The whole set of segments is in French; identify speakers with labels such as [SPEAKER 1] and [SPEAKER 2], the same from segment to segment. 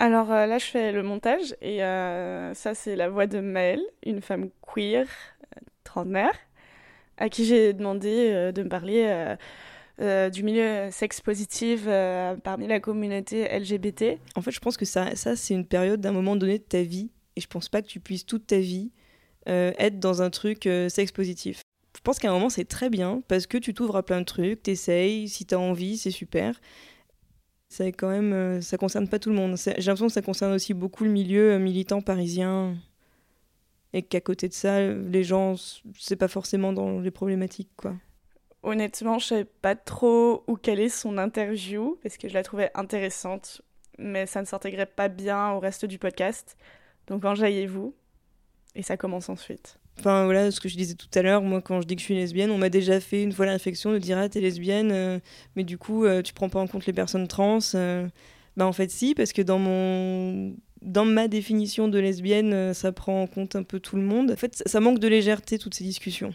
[SPEAKER 1] Alors euh, là, je fais le montage et euh, ça, c'est la voix de Maëlle, une femme queer, euh, trentenaire, à qui j'ai demandé de me parler du milieu sexe positif parmi la communauté LGBT.
[SPEAKER 2] En fait, je pense que ça, ça c'est une période d'un moment donné de ta vie. Et je pense pas que tu puisses toute ta vie être dans un truc sexe positif. Je pense qu'à un moment, c'est très bien parce que tu t'ouvres à plein de trucs, t'essayes, si t'as envie, c'est super. Ça, est quand même, euh, ça concerne pas tout le monde. C'est- J'ai l'impression que ça concerne aussi beaucoup le milieu euh, militant parisien. Et qu'à côté de ça, les gens, c'est pas forcément dans les problématiques, quoi.
[SPEAKER 1] Honnêtement, je savais pas trop où caler son interview parce que je la trouvais intéressante, mais ça ne s'intégrait pas bien au reste du podcast. Donc enjaillez-vous et ça commence ensuite.
[SPEAKER 2] Enfin voilà, ce que je disais tout à l'heure, moi quand je dis que je suis lesbienne, on m'a déjà fait une fois la réflexion de dire ah t'es lesbienne, euh, mais du coup euh, tu prends pas en compte les personnes trans. euh. Bah en fait si, parce que dans mon dans ma définition de lesbienne, ça prend en compte un peu tout le monde. En fait, ça- manque de légèreté toutes ces discussions.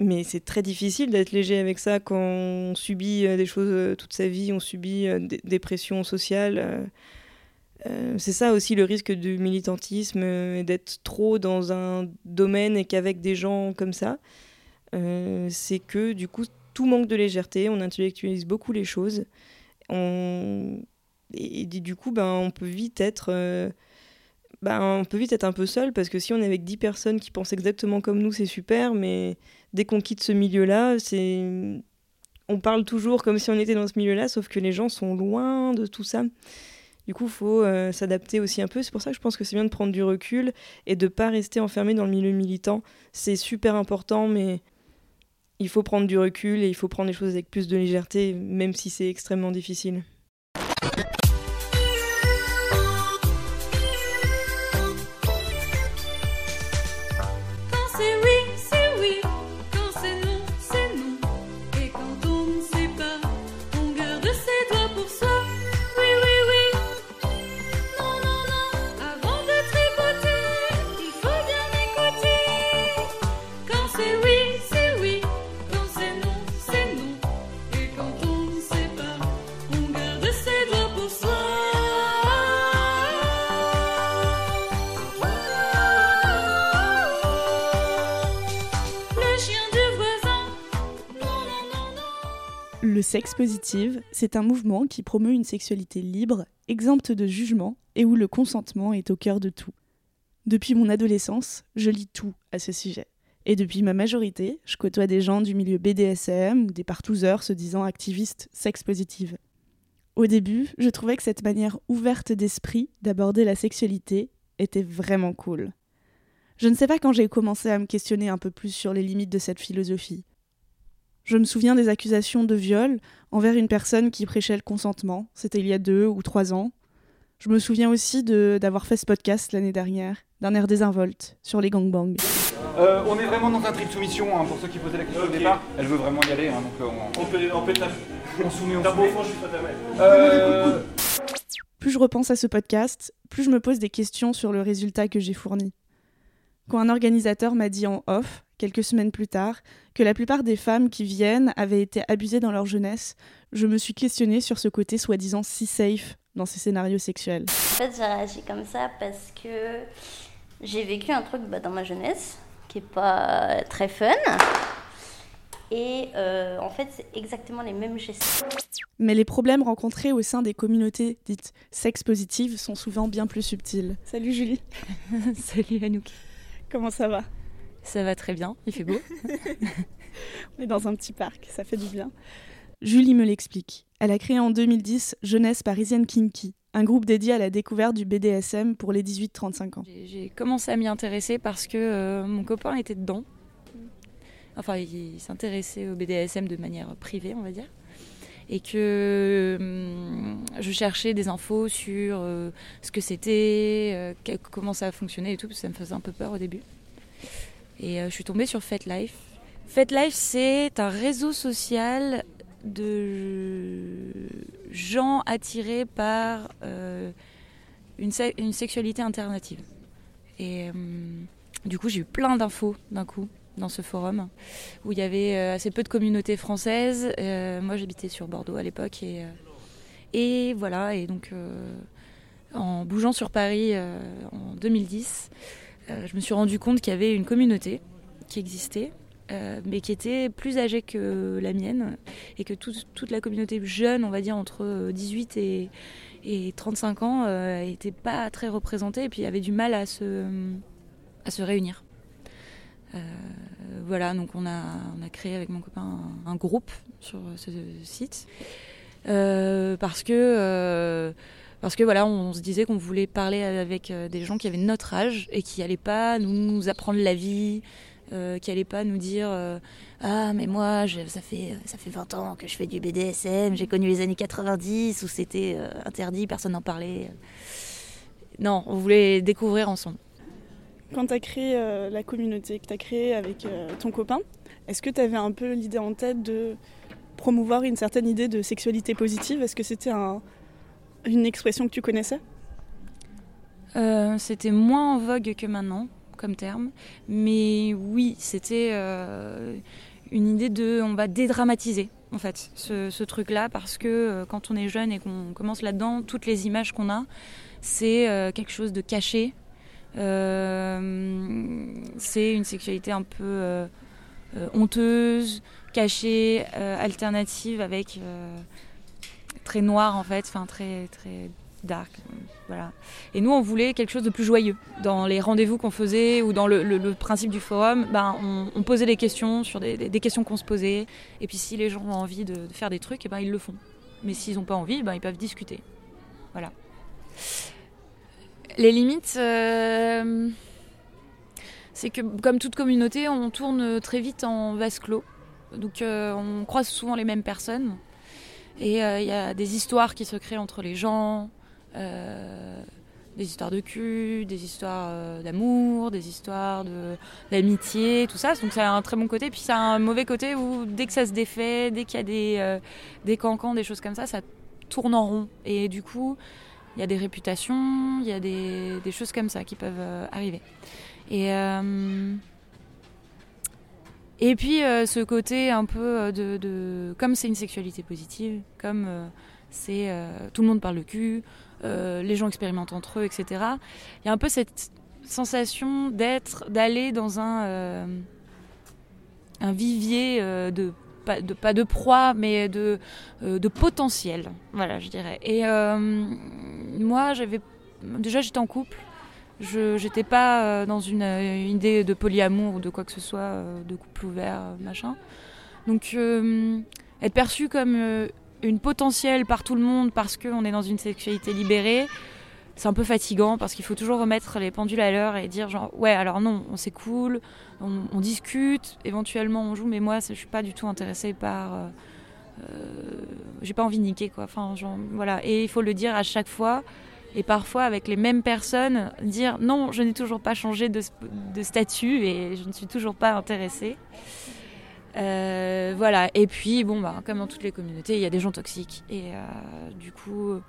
[SPEAKER 2] Mais c'est très difficile d'être léger avec ça quand on subit des choses toute sa vie, on subit des pressions sociales. Euh. C'est ça aussi le risque du militantisme euh, d'être trop dans un domaine et qu'avec des gens comme ça, euh, c'est que du coup tout manque de légèreté, on intellectualise beaucoup les choses, on... et, du coup ben, on peut vite être ben, on peut vite être un peu seul parce que si on est avec 10 personnes qui pensent exactement comme nous, c'est super, mais dès qu'on quitte ce milieu-là, c'est on parle toujours comme si on était dans ce milieu-là, sauf que les gens sont loin de tout ça. Du coup, il faut euh, s'adapter aussi un peu. C'est pour ça que je pense que c'est bien de prendre du recul et de pas rester enfermé dans le milieu militant. C'est super important, mais il faut prendre du recul et il faut prendre les choses avec plus de légèreté, même si c'est extrêmement difficile.
[SPEAKER 1] Sexe positive, c'est un mouvement qui promeut une sexualité libre, exempte de jugement et où le consentement est au cœur de tout. Depuis mon adolescence, je lis tout à ce sujet. Et depuis ma majorité, je côtoie des gens du milieu BDSM ou des partouzeurs se disant activistes sex positive. Au début, je trouvais que cette manière ouverte d'esprit d'aborder la sexualité était vraiment cool. Je ne sais pas quand j'ai commencé à me questionner un peu plus sur les limites de cette philosophie. Je me souviens des accusations de viol envers une personne qui prêchait le consentement. C'était il y a deux ou trois ans. Je me souviens aussi de- d'avoir fait ce podcast l'année dernière, d'un air désinvolte, sur les gangbangs.
[SPEAKER 3] Euh, on est vraiment dans un tri de soumission, hein, pour ceux qui posaient la question au départ. Elle veut vraiment y aller, hein, donc euh, on,
[SPEAKER 4] On peut, on peut
[SPEAKER 3] on soumet, on soumet.
[SPEAKER 4] fond, je suis pas ta mère.
[SPEAKER 3] Euh,
[SPEAKER 1] Plus je repense à ce podcast, plus je me pose des questions sur le résultat que j'ai fourni. Quand un organisateur m'a dit en off, quelques semaines plus tard, que la plupart des femmes qui viennent avaient été abusées dans leur jeunesse, je me suis questionnée sur ce côté soi-disant si safe dans ces scénarios sexuels.
[SPEAKER 5] En fait, j'ai réagi comme ça parce que j'ai vécu un truc bah, dans ma jeunesse qui est pas très fun. Et euh, en fait, c'est exactement les mêmes gestes.
[SPEAKER 1] Mais les problèmes rencontrés au sein des communautés dites sex positives sont souvent bien plus subtils. Salut Julie,
[SPEAKER 6] Salut Anouk.
[SPEAKER 1] comment ça va?
[SPEAKER 6] Ça va très bien, il fait beau.
[SPEAKER 1] On est dans un petit parc, ça fait du bien. Julie me l'explique. Elle a créé en 2010 Jeunesse parisienne Kinky, un groupe dédié à la découverte du BDSM pour les 18-35 ans.
[SPEAKER 6] J'ai commencé à m'y intéresser parce que euh, mon copain était dedans. Enfin, il s'intéressait au BDSM de manière privée, on va dire. Et que hum, je cherchais des infos sur euh, ce que c'était, euh, comment ça fonctionnait et tout, parce que ça me faisait un peu peur au début. Et euh, je suis tombée sur FetLife. FetLife, c'est un réseau social de gens attirés par euh, une, se- une sexualité alternative. Et euh, du coup, j'ai eu plein d'infos d'un coup dans ce forum où il y avait assez peu de communautés françaises. Moi, j'habitais sur Bordeaux à l'époque et, voilà. Et donc, en bougeant sur Paris en 2010, euh, je me suis rendu compte qu'il y avait une communauté qui existait. euh, mais qui était plus âgée que la mienne et que tout- toute la communauté jeune, on va dire entre euh, 18 et, et 35 ans, n'était pas très représentée et puis avait du mal à se, réunir. Euh, voilà, donc on a, créé avec mon copain un, groupe sur ce site Euh, parce que euh, parce que voilà, on se disait qu'on voulait parler avec euh, des gens qui avaient notre âge et qui n'allaient pas nous apprendre la vie, euh, qui n'allaient pas nous dire euh, ah mais moi ça fait ça fait 20 ans que je fais du BDSM, j'ai connu les années 90 où c'était interdit, personne n'en parlait. Non, on voulait découvrir ensemble.
[SPEAKER 1] Quand tu as créé la communauté que tu as créée avec ton copain, est-ce que tu avais un peu l'idée en tête de promouvoir une certaine idée de sexualité positive? Est-ce que c'était un- une expression que tu connaissais?
[SPEAKER 6] Euh, c'était moins en vogue que maintenant comme terme, mais oui, c'était euh, une idée de on va dédramatiser en fait ce, truc-là. Parce que euh, quand on est jeune et qu'on commence là-dedans, toutes les images qu'on a, c'est quelque chose de caché. C'est une sexualité un peu honteuse, cachée, alternative avec très noire en fait, enfin très très dark, voilà. Et nous, on voulait quelque chose de plus joyeux. Dans les rendez-vous qu'on faisait ou dans le, principe du forum, ben, on, posait des questions sur des, questions qu'on se posait. Et puis si les gens ont envie de, faire des trucs, eh ben, ils le font. Mais s'ils n'ont pas envie, ben, ils peuvent discuter. Voilà. Les limites, euh, c'est que comme toute communauté, on tourne très vite en vase clos. Donc euh, on croise souvent les mêmes personnes. Et euh, il y a des histoires qui se créent entre les gens. Euh, des histoires de cul, des histoires euh, d'amour, des histoires d'amitié, tout ça. Donc ça a un très bon côté. Puis ça a un mauvais côté où dès que ça se défait, dès qu'il y a des, des cancans, des choses comme ça, ça tourne en rond. Et du coup, il y a des réputations, il y a des, des choses comme ça qui peuvent arriver. Et, et puis euh, ce côté un peu euh, de... comme c'est une sexualité positive, comme euh, c'est... tout le monde parle de cul, les gens expérimentent entre eux, etc. Il y a un peu cette sensation d'être, d'aller dans un, un vivier de pas, de pas de proie, mais de, de potentiel, voilà, je dirais. Et moi, j'avais déjà j'étais en couple. Je j'étais pas euh, dans une, euh, idée de polyamour ou de quoi que ce soit, euh, de couple ouvert, machin. Donc être perçu comme une potentielle par tout le monde parce qu'on est dans une sexualité libérée, c'est un peu fatigant parce qu'il faut toujours remettre les pendules à l'heure et dire genre ouais alors non, on cool, on, on discute, éventuellement on joue, mais moi je suis pas du tout intéressée par euh, j'ai pas envie de niquer quoi. Enfin genre, voilà et il faut le dire à chaque fois et parfois avec les mêmes personnes dire non je n'ai toujours pas changé de, de statut et je ne suis toujours pas intéressée. Euh, voilà, et puis bon, bah, comme dans toutes les communautés, il y a des gens toxiques. Et euh, du coup,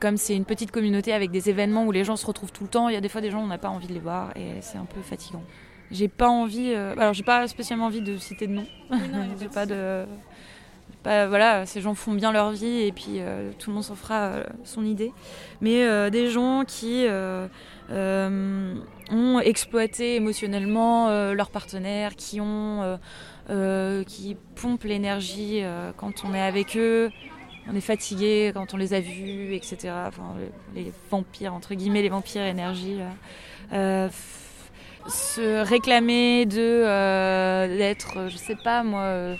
[SPEAKER 6] comme c'est une petite communauté avec des événements où les gens se retrouvent tout le temps, il y a des fois des gens où on n'a pas envie de les voir et c'est un peu fatigant. J'ai pas envie, euh, alors j'ai pas spécialement envie de citer de nom. j'ai pas de. Pas- voilà, ces gens font bien leur vie et puis euh, tout le monde s'en fera euh, son idée. Mais euh, des gens qui ont exploité émotionnellement leur partenaire, qui ont qui pompent l'énergie quand on est avec eux. On est fatigué quand on les a vus, etc. Les, vampires, entre guillemets, les vampires énergie. se réclamer de d'être, je sais pas moi,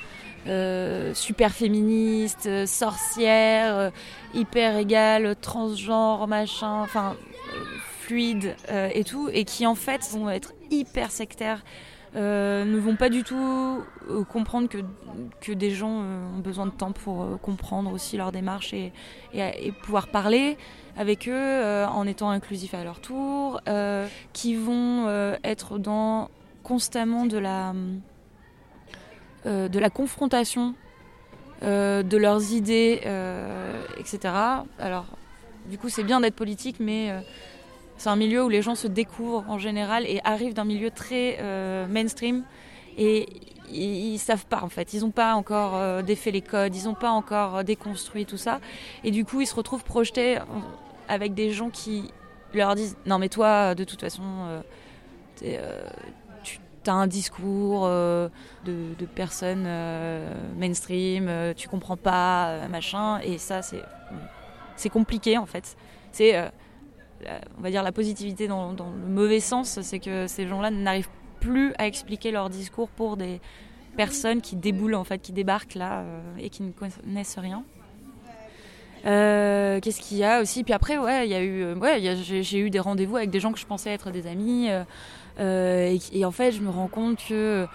[SPEAKER 6] euh, super féministe, euh, sorcière, euh, hyper égale, transgenre, machin, enfin euh, fluide et tout, et qui en fait vont être hyper sectaires. Ne vont pas du tout comprendre que, que des gens ont besoin de temps pour comprendre aussi leur démarche et, et- et pouvoir parler avec eux en étant inclusifs à leur tour, qui vont être dans constamment de la, euh, de la confrontation euh, de leurs idées, euh, etc. Alors, du coup, c'est bien d'être politique, mais c'est un milieu où les gens se découvrent en général et arrivent d'un milieu très mainstream. Et ils, ils savent pas en fait, ils n'ont pas encore défait les codes, ils n'ont pas encore déconstruit tout ça. Et du coup ils se retrouvent projetés avec des gens qui leur disent non mais toi de toute façon euh, t'es, euh, tu as un discours euh, de, personnes euh, mainstream, euh, tu comprends pas machin et ça c'est compliqué en fait. C'est on va dire la positivité dans, le mauvais sens, c'est que ces gens-là n'arrivent plus à expliquer leur discours pour des personnes qui déboulent en fait, qui débarquent là et qui ne connaissent rien. Qu'est-ce qu'il y a aussi? Puis après, ouais, il y a eu, ouais, j'ai eu des rendez-vous avec des gens que je pensais être des amis, et, et en fait, je me rends compte que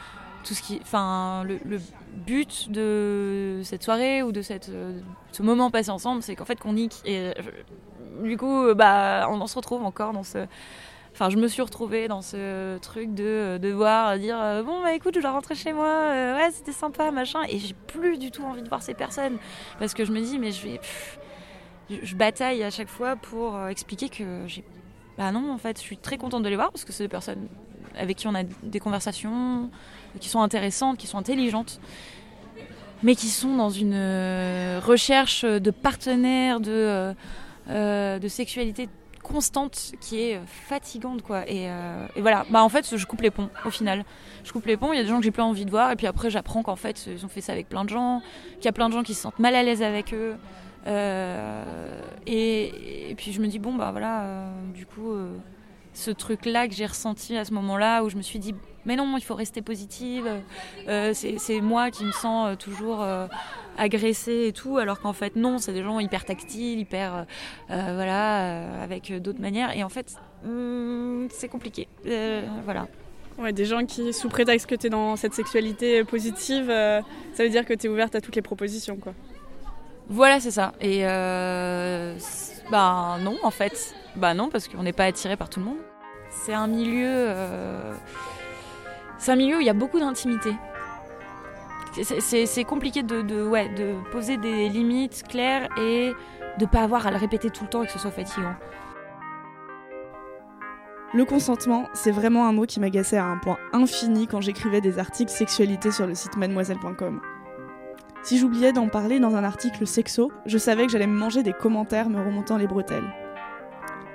[SPEAKER 6] tout ce qui, enfin, le, but de cette soirée ou de euh, ce moment passé ensemble, c'est qu'en fait qu'on nique. Et du coup, euh, bah, on en se retrouve encore dans ce. Enfin, je me suis retrouvée dans ce truc de devoir dire euh, bon bah écoute, je dois rentrer chez moi. euh, ouais, c'était sympa, machin. Et j'ai plus du tout envie de voir ces personnes parce que je me dis mais je vais, je, bataille à chaque fois pour euh, expliquer que j'ai. Bah non, en fait, je suis très contente de les voir parce que c'est des personnes avec qui on a des conversations qui sont intéressantes, qui sont intelligentes mais qui sont dans une euh, recherche de partenaires, de, euh, euh, de sexualité constante qui est fatigante quoi. Et, voilà. Bah en fait je coupe les ponts au final. Je coupe les ponts. Il y a des gens que j'ai plus envie de voir. Et puis après j'apprends qu'en fait ils ont fait ça avec plein de gens qu'il y a plein de gens qui se sentent mal à l'aise avec eux et, et puis je me dis bon bah voilà euh, du coup euh, ce truc là que j'ai ressenti à ce moment là où je me suis dit mais non il faut rester positive euh, c'est moi qui me sens euh, toujours euh, agressée et tout, alors qu'en fait non, c'est des gens hyper tactiles, hyper euh, euh, voilà, euh, avec euh, d'autres manières. Et en fait, hum, c'est compliqué. Euh, voilà.
[SPEAKER 1] Ouais, des gens qui, sous prétexte que tu es dans cette sexualité positive, euh, ça veut dire que tu es ouverte à toutes les propositions, quoi.
[SPEAKER 6] Voilà, c'est ça. Et euh, bah non, en fait, bah non, parce qu'on n'est pas attiré par tout le monde. C'est un milieu, euh, c'est un milieu où il y a beaucoup d'intimité. C'est- compliqué de poser des limites claires et de pas avoir à le répéter tout le temps et que ce soit fatigant.
[SPEAKER 1] Le consentement, c'est vraiment un mot qui m'agaçait à un point infini quand j'écrivais des articles sexualité sur le site mademoiselle.com. Si j'oubliais d'en parler dans un article sexo, je savais que j'allais me manger des commentaires me remontant les bretelles.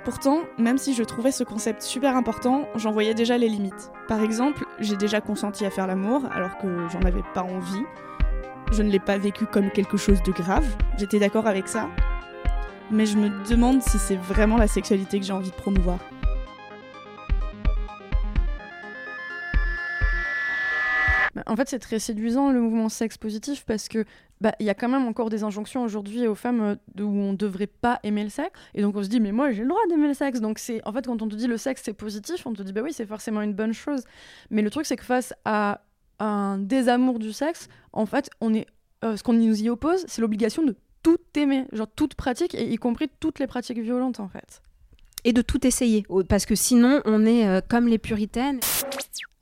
[SPEAKER 1] Pourtant, même si je trouvais ce concept super important, j'en voyais déjà les limites. Par exemple, j'ai déjà consenti à faire l'amour alors que j'en avais pas envie. Je ne l'ai pas vécu comme quelque chose de grave, j'étais d'accord avec ça. Mais je me demande si c'est vraiment la sexualité que j'ai envie de promouvoir.
[SPEAKER 4] Bah, en fait, c'est très séduisant le mouvement sexe positif parce que bah, il y a quand même encore des injonctions aujourd'hui aux femmes euh, où on devrait pas aimer le sexe. Et donc on se dit mais moi j'ai le droit d'aimer le sexe. Donc c'est en fait quand on te dit le sexe c'est positif, on te dit bah oui c'est forcément une bonne chose. Mais le truc c'est que face à un désamour du sexe, en fait on est euh, ce qu'on nous y oppose, c'est l'obligation de tout aimer, genre toute pratique y compris toutes les pratiques violentes en fait.
[SPEAKER 7] Et de tout essayer, parce que sinon on est euh, comme les puritaines.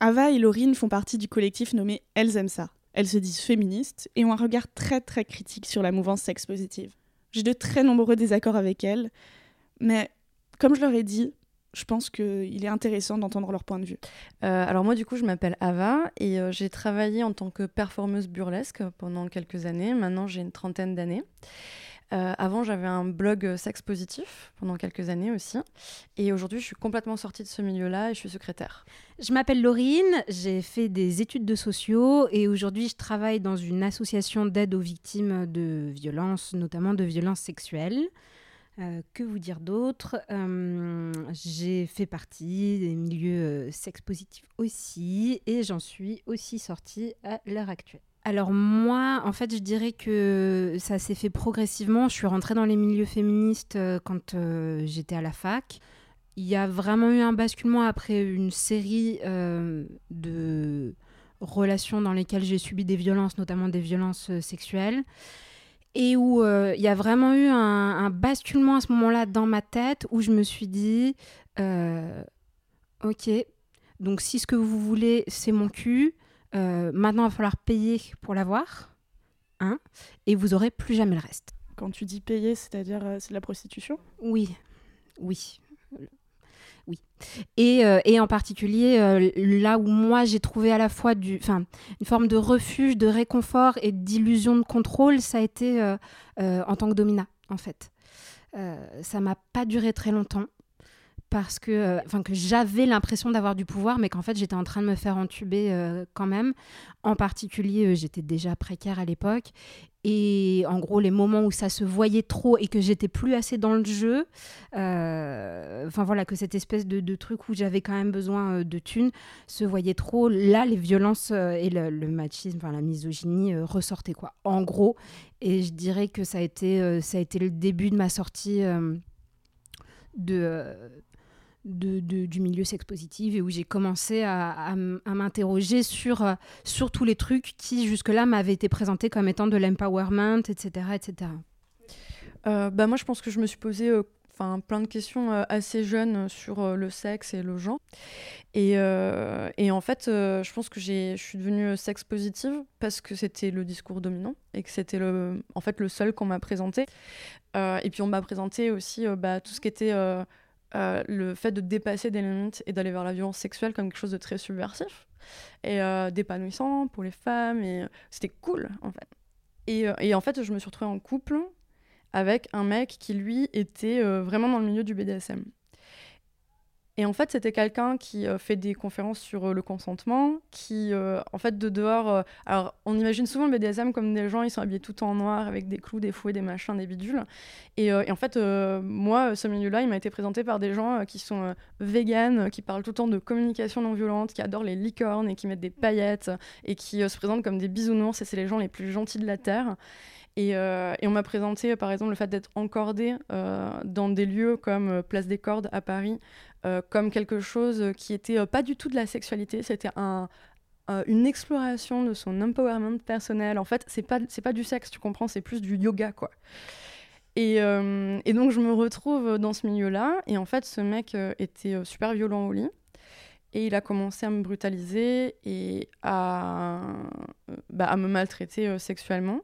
[SPEAKER 1] Ava et Laurine font partie du collectif nommé Elles aiment ça. Elles se disent féministes et ont un regard très très critique sur la mouvance sexe positive. J'ai de très nombreux désaccords avec elles, mais comme je leur ai dit, je pense qu'il est intéressant d'entendre leur point de vue.
[SPEAKER 4] Euh, alors moi du coup je m'appelle Ava et euh, j'ai travaillé en tant que performeuse burlesque pendant quelques années. Maintenant j'ai une trentaine d'années. Euh, avant j'avais un blog euh, sexe positif pendant quelques années aussi. Et aujourd'hui je suis complètement sortie de ce milieu-là et je suis secrétaire.
[SPEAKER 7] Je m'appelle Laurine, j'ai fait des études de sociaux et aujourd'hui je travaille dans une association d'aide aux victimes de violences, notamment de violences sexuelles. Euh, que vous dire d'autre? J'ai fait partie des milieux sex positifs aussi et j'en suis aussi sortie à l'heure actuelle. Alors moi, en fait, je dirais que ça s'est fait progressivement. Je suis rentrée dans les milieux féministes euh, quand euh, j'étais à la fac. il y a vraiment eu un basculement après une série euh, de relations dans lesquelles j'ai subi des violences, notamment des violences sexuelles, et où il y a vraiment eu un, un basculement à ce moment-là dans ma tête où je me suis dit, ok, donc si ce que vous voulez c'est mon cul, maintenant il va falloir payer pour l'avoir, hein, et vous aurez plus jamais le reste.
[SPEAKER 1] Quand tu dis payer, c'est-à-dire euh, c'est de la prostitution?
[SPEAKER 7] Oui, oui. Oui. Et, euh, et en particulier, euh, là où moi j'ai trouvé à la fois du, une forme de refuge, de réconfort et d'illusion de contrôle, ça a été euh, euh, en tant que domina, en fait. Euh, ça m'a pas duré très longtemps parce que, euh, enfin, que j'avais l'impression d'avoir du pouvoir, mais qu'en fait j'étais en train de me faire entuber euh, quand même. En particulier, euh, j'étais déjà précaire à l'époque. Et en gros, les moments où ça se voyait trop et que j'étais plus assez dans le jeu, voilà, que cette espèce de, truc où j'avais quand même besoin de thunes se voyait trop, là, les violences et le, machisme, enfin la misogynie ressortaient quoi. En gros, et je dirais que ça a été, ça a été le début de ma sortie de, du milieu sex positive et où j'ai commencé à, à m'interroger sur, euh, sur tous les trucs qui jusque-là m'avaient été présentés comme étant de l'empowerment, etc., etc.
[SPEAKER 4] Euh, bah moi, je pense que je me suis posé euh, plein de questions euh, assez jeunes sur le sexe et le genre. Et, et en fait, je pense que je suis devenue sex positive parce que c'était le discours dominant et que c'était le, en fait, le seul qu'on m'a présenté. Et puis on m'a présenté aussi bah, tout ce qui était euh, le fait de dépasser des limites et d'aller vers la violence sexuelle comme quelque chose de très subversif et euh, d'épanouissant pour les femmes. Et euh, c'était cool, en fait. Et, euh, et en fait, je me suis retrouvée en couple avec un mec qui, lui, était vraiment dans le milieu du BDSM. Et en fait, c'était quelqu'un qui euh, fait des conférences sur euh, le consentement, qui, euh, en fait, de dehors... euh, alors, on imagine souvent le BDSM comme des gens, ils sont habillés tout en noir, avec des clous, des fouets, des machins, des bidules. Et, et en fait, moi, ce milieu-là, il m'a été présenté par des gens qui sont véganes, qui parlent tout le temps de communication non violente, qui adorent les licornes et qui mettent des paillettes, et qui se présentent comme des bisounours, et c'est les gens les plus gentils de la Terre. Et, euh, et on m'a présenté, par exemple, le fait d'être encordé euh, dans des lieux comme euh, Place des Cordes à Paris, euh, comme quelque chose qui était euh, pas du tout de la sexualité, c'était un, euh, une exploration de son empowerment personnel. En fait, c'est pas, c'est pas du sexe, tu comprends, c'est plus du yoga, quoi. Et, euh, donc, je me retrouve dans ce milieu-là, et en fait, ce mec euh, était euh, super violent au lit. Et il a commencé à me brutaliser et à, euh, bah, me maltraiter euh, sexuellement.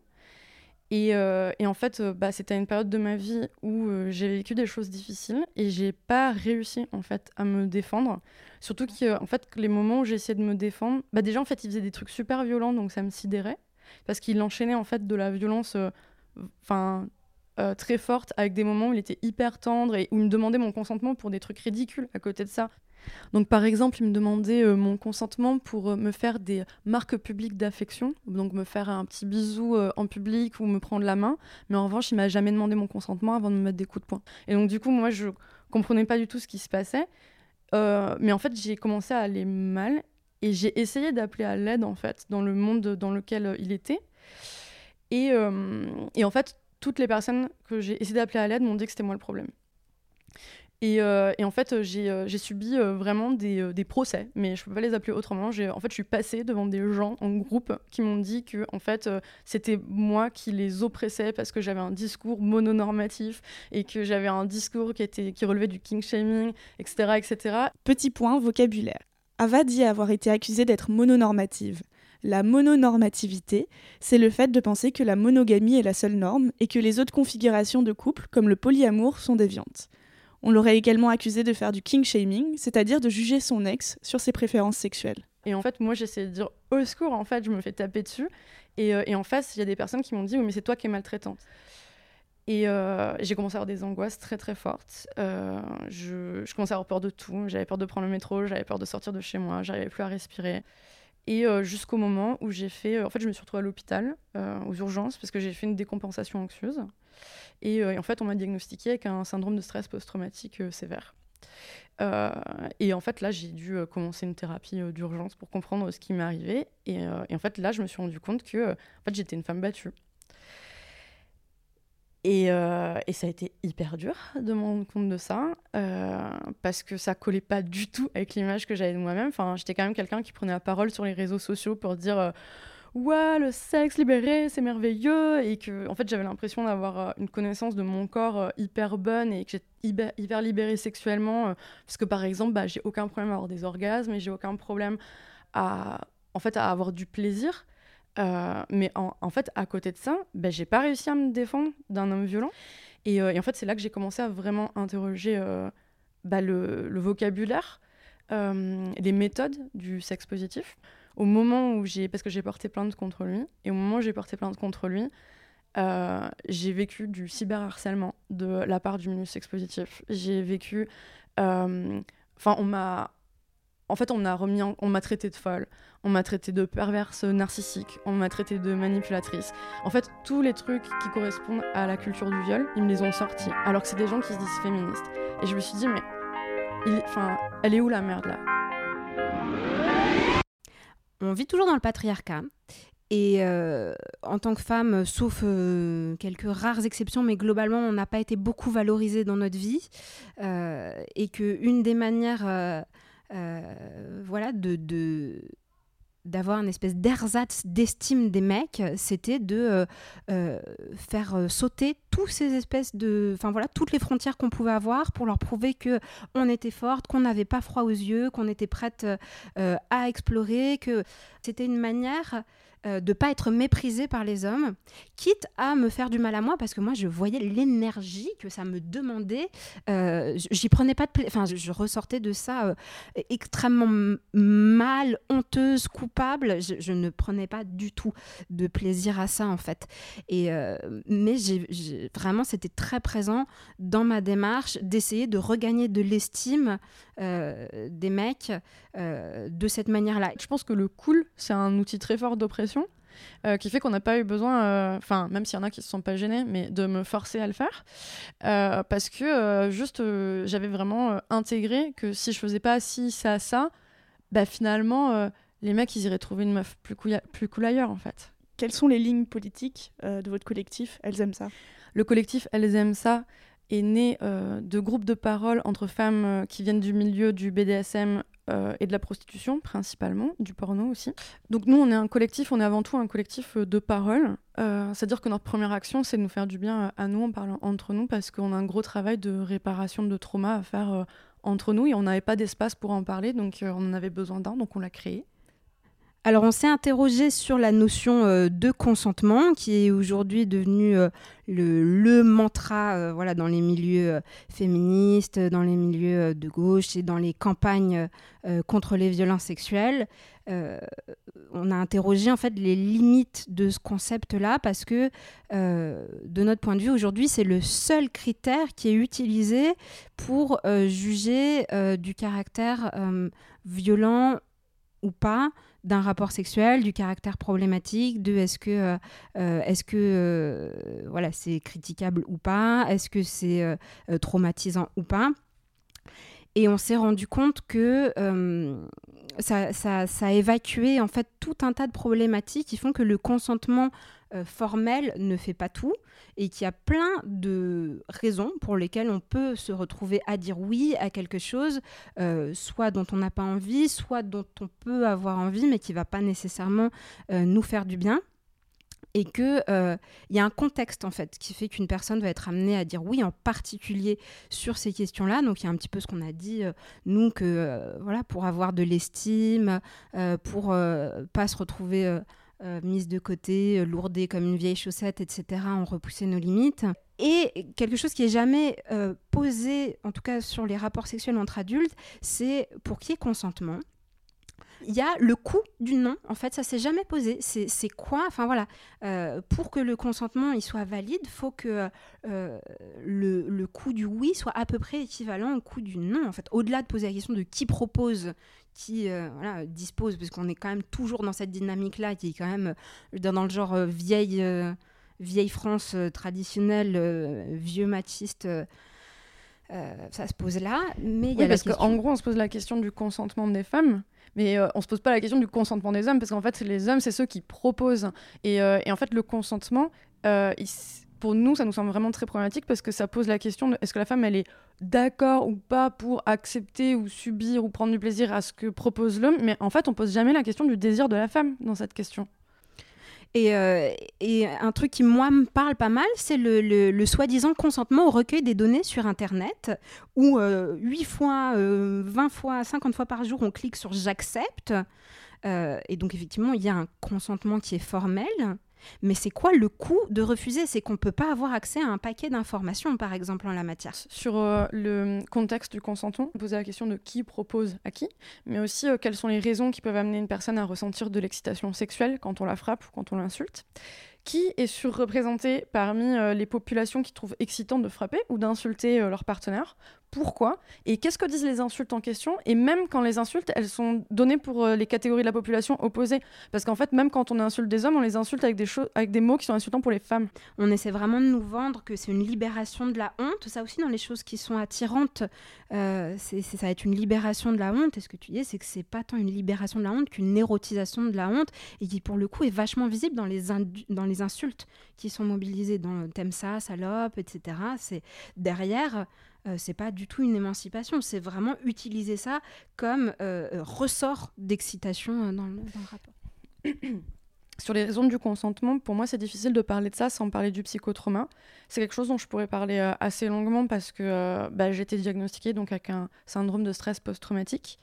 [SPEAKER 4] Et, euh, et en fait, euh, bah, c'était une période de ma vie où euh, j'ai vécu des choses difficiles et j'ai pas réussi en fait à me défendre. Surtout que en fait, les moments où essayé de me défendre, bah, déjà en fait, il faisait des trucs super violents, donc ça me sidérait parce qu'il enchaînait en fait de la violence, enfin très forte, avec des moments où il était hyper tendre et où il me demandait mon consentement pour des trucs ridicules à côté de ça. Donc par exemple, il me demandait euh, mon consentement pour euh, me faire des marques publiques d'affection, donc me faire un petit bisou euh, en public ou me prendre la main, mais en revanche, il m'a jamais demandé mon consentement avant de me mettre des coups de poing. Et donc du coup, moi, je comprenais pas du tout ce qui se passait, mais en fait, j'ai commencé à aller mal et j'ai essayé d'appeler à l'aide en fait dans le monde dans lequel il était. Et, et en fait, toutes les personnes que j'ai essayé d'appeler à l'aide m'ont dit que c'était moi le problème. Et, euh, et en fait, euh, j'ai euh, j'ai subi vraiment des, procès, mais je peux pas les appeler autrement. En fait, je suis passée devant des gens en groupe qui m'ont dit que en fait, c'était moi qui les oppressais parce que j'avais un discours mononormatif et que j'avais un discours qui, était, qui relevait du king shaming, etc., etc.
[SPEAKER 1] Petit point vocabulaire. Ava dit avoir été accusée d'être mononormative. La mononormativité, c'est le fait de penser que la monogamie est la seule norme et que les autres configurations de couple, comme le polyamour, sont déviantes. On l'aurait également accusée de faire du king shaming, c'est-à-dire de juger son ex sur ses préférences sexuelles.
[SPEAKER 4] Et en fait, moi, j'essayais de dire au secours, en fait, je me fais taper dessus. Et, euh, et en face, il y a des personnes qui m'ont dit, oui, mais c'est toi qui es maltraitante. Et euh, j'ai commencé à avoir des angoisses très très fortes. Euh, je, je commençais à avoir peur de tout. J'avais peur de prendre le métro, j'avais peur de sortir de chez moi, j'arrivais plus à respirer. Et euh, jusqu'au moment où j'ai fait. en fait, je me suis retrouvée à l'hôpital, euh, aux urgences, parce que j'ai fait une décompensation anxieuse. Et, euh, en fait, on m'a diagnostiqué avec un syndrome de stress post-traumatique euh, sévère. Euh, et en fait, là, j'ai dû euh, commencer une thérapie euh, d'urgence pour comprendre ce qui arrivé. Et, euh, et en fait, là, je me suis rendu compte que euh, en fait, j'étais une femme battue. Et, euh, et ça a été hyper dur de me rendre compte de ça, euh, parce que ça collait pas du tout avec l'image que j'avais de moi-même. Enfin, j'étais quand même quelqu'un qui prenait la parole sur les réseaux sociaux pour dire euh, ouais, le sexe libéré, c'est merveilleux, et que en fait j'avais l'impression d'avoir euh, une connaissance de mon corps hyper bonne et que j'étais hyper, hyper libérée sexuellement, parce que par exemple, bah, j'ai aucun problème à avoir des orgasmes et j'ai aucun problème à en fait à avoir du plaisir. Euh, mais en, en fait, à côté de ça, ben, j'ai pas réussi à me défendre d'un homme violent. Et, euh, en fait, c'est là que j'ai commencé à vraiment interroger euh, bah, le, le vocabulaire, les méthodes du sexe positif. Au moment où j'ai, parce que j'ai porté plainte contre lui, et au moment où j'ai porté plainte contre lui, j'ai vécu du cyberharcèlement de la part du milieu sexe positif. J'ai vécu, enfin, on m'a, en fait, on m'a remis, on m'a traité de folle, on m'a traité de perverse narcissique, on m'a traité de manipulatrice. En fait, tous les trucs qui correspondent à la culture du viol, ils me les ont sortis, alors que c'est des gens qui se disent féministes. Et je me suis dit, mais, enfin, elle est où la merde là?
[SPEAKER 7] On vit toujours dans le patriarcat. Et euh, en tant que femme, sauf euh, quelques rares exceptions, mais globalement, on n'a pas été beaucoup valorisé dans notre vie. Euh, et qu'une des manières voilà, de, d'avoir une espèce d'ersatz d'estime des mecs, c'était de euh, euh, faire euh, sauter tous ces espèces de, enfin voilà, toutes les frontières qu'on pouvait avoir pour leur prouver que on était forte, qu'on n'avait pas froid aux yeux, qu'on était prête euh, à explorer, que c'était une manière euh, de pas être méprisée par les hommes, quitte à me faire du mal à moi parce que moi je voyais l'énergie que ça me demandait. Euh, J'y prenais pas de plaisir. Enfin, je, ressortais de ça euh, extrêmement mal, honteuse, coupable. Je, ne prenais pas du tout de plaisir à ça en fait. Et euh, mais vraiment c'était très présent dans ma démarche d'essayer de regagner de l'estime des mecs euh, de cette manière-là.
[SPEAKER 4] Je pense que le cool, c'est un outil très fort d'oppression. euh, qui fait qu'on n'a pas eu besoin, euh, enfin, même s'il y en a qui se sont pas gênés, mais de me forcer à le faire. Euh, parce que euh, juste, euh, j'avais vraiment euh, intégré que si je faisais pas ci, ça, ça, bah finalement, euh, les mecs, ils iraient trouver une meuf plus, couilla- plus cool ailleurs, en fait.
[SPEAKER 1] Quelles sont les lignes politiques euh, de votre collectif? Elles aiment ça?
[SPEAKER 4] Le collectif Elles aiment ça est né euh, de groupes de parole entre femmes euh, qui viennent du milieu du BDSM euh, et de la prostitution principalement, du porno aussi. Donc nous, on est un collectif, on est avant tout un collectif de parole. C'est-à-dire que notre première action, c'est de nous faire du bien à nous en parlant entre nous parce qu'on a un gros travail de réparation de trauma à faire entre nous et on n'avait pas d'espace pour en parler, donc on en avait besoin d'un, donc on l'a créé.
[SPEAKER 7] Alors on s'est interrogé sur la notion euh, de consentement qui est aujourd'hui devenu euh, le, mantra euh, voilà, dans les milieux féministes, dans les milieux de gauche et dans les campagnes contre les violences sexuelles. On a interrogé en fait les limites de ce concept-là parce que de notre point de vue aujourd'hui c'est le seul critère qui est utilisé pour juger du caractère violent ou pas d'un rapport sexuel, du caractère problématique, de est-ce que euh, euh, est-ce que euh, voilà c'est critiquable ou pas, est-ce que c'est traumatisant ou pas. Et on s'est rendu compte que ça, ça, ça a évacué en fait tout un tas de problématiques qui font que le consentement euh, formel ne fait pas tout et qu'il y a plein de raisons pour lesquelles on peut se retrouver à dire oui à quelque chose, euh, soit dont on n'a pas envie, soit dont on peut avoir envie, mais qui va pas nécessairement euh, nous faire du bien. Et qu'il il y a un contexte en fait qui fait qu'une personne va être amenée à dire oui, en particulier sur ces questions-là. Donc il y a un petit peu ce qu'on a dit euh, nous que euh, voilà pour avoir de l'estime, euh, pour euh, pas se retrouver euh, euh, mise de côté, euh, lourdée comme une vieille chaussette, etc. On repoussait nos limites. Et quelque chose qui est jamais euh, posé, en tout cas sur les rapports sexuels entre adultes, c'est pour qui est consentement. Il y a le coût du non, en fait, ça s'est jamais posé. C'est quoi Enfin voilà, euh, pour que le consentement il soit valide, faut que euh, le, le coût du oui soit à peu près équivalent au coût du non. En fait, au-delà de poser la question de qui propose, qui euh, dispose, parce qu'on est quand même toujours dans cette dynamique-là, qui est quand même dans, le genre vieille, vieille France traditionnelle, vieux machiste. Euh, ça se pose là, mais il y
[SPEAKER 4] Oui,
[SPEAKER 7] a la
[SPEAKER 4] parce
[SPEAKER 7] question.
[SPEAKER 4] qu'en gros, on se pose la question du consentement des femmes, mais euh, on se pose pas la question du consentement des hommes, parce qu'en fait, les hommes, c'est ceux qui proposent. Et, euh, et en fait, le consentement, euh, il pour nous, ça nous semble vraiment très problématique parce que ça pose la question est-ce que la femme, elle est d'accord ou pas pour accepter ou subir ou prendre du plaisir à ce que propose l'homme, mais en fait, on pose jamais la question du désir de la femme dans cette question.
[SPEAKER 7] Et, euh, et un truc qui, moi, me parle pas mal, c'est le soi-disant consentement au recueil des données sur Internet, où euh, 8 fois, euh, 20 fois, 50 fois par jour, on clique sur j'accepte. Euh, et donc, effectivement, il y a un consentement qui est formel. Mais c'est quoi le coût de refuser? C'est qu'on ne peut pas avoir accès à un paquet d'informations, par exemple, en la matière.
[SPEAKER 4] Sur euh, le contexte du consentement, poser la question de qui propose à qui, mais aussi euh, quelles sont les raisons qui peuvent amener une personne à ressentir de l'excitation sexuelle quand on la frappe ou quand on l'insulte. Qui est surreprésenté parmi euh, les populations qui trouvent excitant de frapper ou d'insulter euh, leur partenaire? Pourquoi? Et qu'est-ce que disent les insultes en question? Et même quand les insultes, elles sont données pour euh, les catégories de la population opposées. Parce qu'en fait, même quand on insulte des hommes, on les insulte avec des, avec des mots qui sont insultants pour les femmes.
[SPEAKER 7] On essaie vraiment de nous vendre que c'est une libération de la honte. Ça aussi, dans les choses qui sont attirantes, ça va être une libération de la honte. Et ce que tu dis, c'est que c'est pas tant une libération de la honte qu'une érotisation de la honte, et qui, pour le coup, est vachement visible dans les, dans les insultes qui sont mobilisées dans t'aimes ça, salope, etc. C'est derrière. euh, c'est pas du tout une émancipation, c'est vraiment utiliser ça comme euh, euh, ressort d'excitation euh, dans, le, rapport.
[SPEAKER 4] Sur les raisons du consentement, pour moi, c'est difficile de parler de ça sans parler du psychotrauma. C'est quelque chose dont je pourrais parler assez longuement parce que bah, j'ai été diagnostiquée donc, avec un syndrome de stress post-traumatique